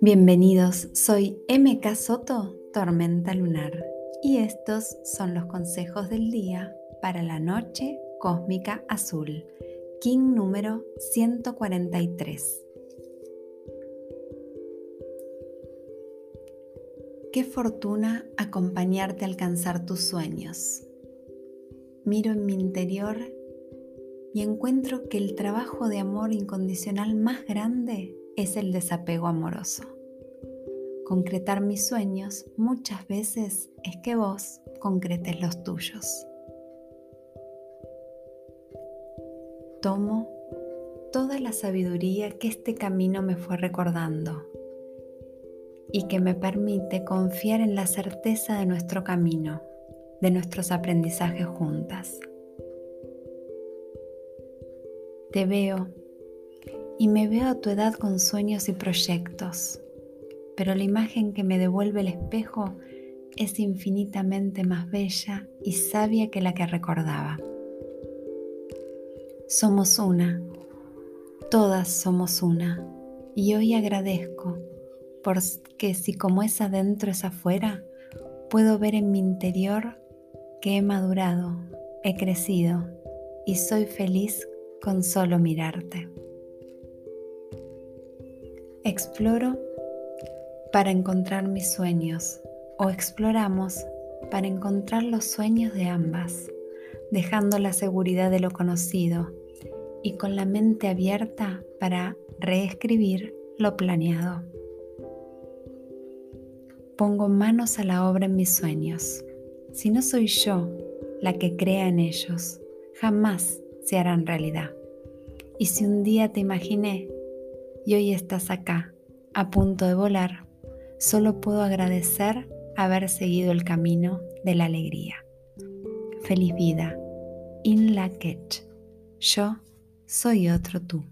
Bienvenidos, soy MK Soto, Tormenta Lunar, y estos son los consejos del día para la noche cósmica azul, King número 143. Qué fortuna acompañarte a alcanzar tus sueños. Miro en mi interior y encuentro que el trabajo de amor incondicional más grande es el desapego amoroso. Concretar mis sueños muchas veces es que vos concretes los tuyos. Tomo toda la sabiduría que este camino me fue recordando y que me permite confiar en la certeza de nuestro camino, de nuestros aprendizajes juntas. Te veo y me veo a tu edad con sueños y proyectos, pero la imagen que me devuelve el espejo es infinitamente más bella y sabia que la que recordaba. Somos una, todas somos una, y hoy agradezco porque si como es adentro es afuera, puedo ver en mi interior he madurado, he crecido y soy feliz con solo mirarte. Exploro para encontrar mis sueños o exploramos para encontrar los sueños de ambas, dejando la seguridad de lo conocido y con la mente abierta para reescribir lo planeado. Pongo manos a la obra en mis sueños. Si no soy yo la que crea en ellos, jamás se harán realidad. Y si un día te imaginé y hoy estás acá, a punto de volar, solo puedo agradecer haber seguido el camino de la alegría. Feliz vida. In la Yo soy otro tú.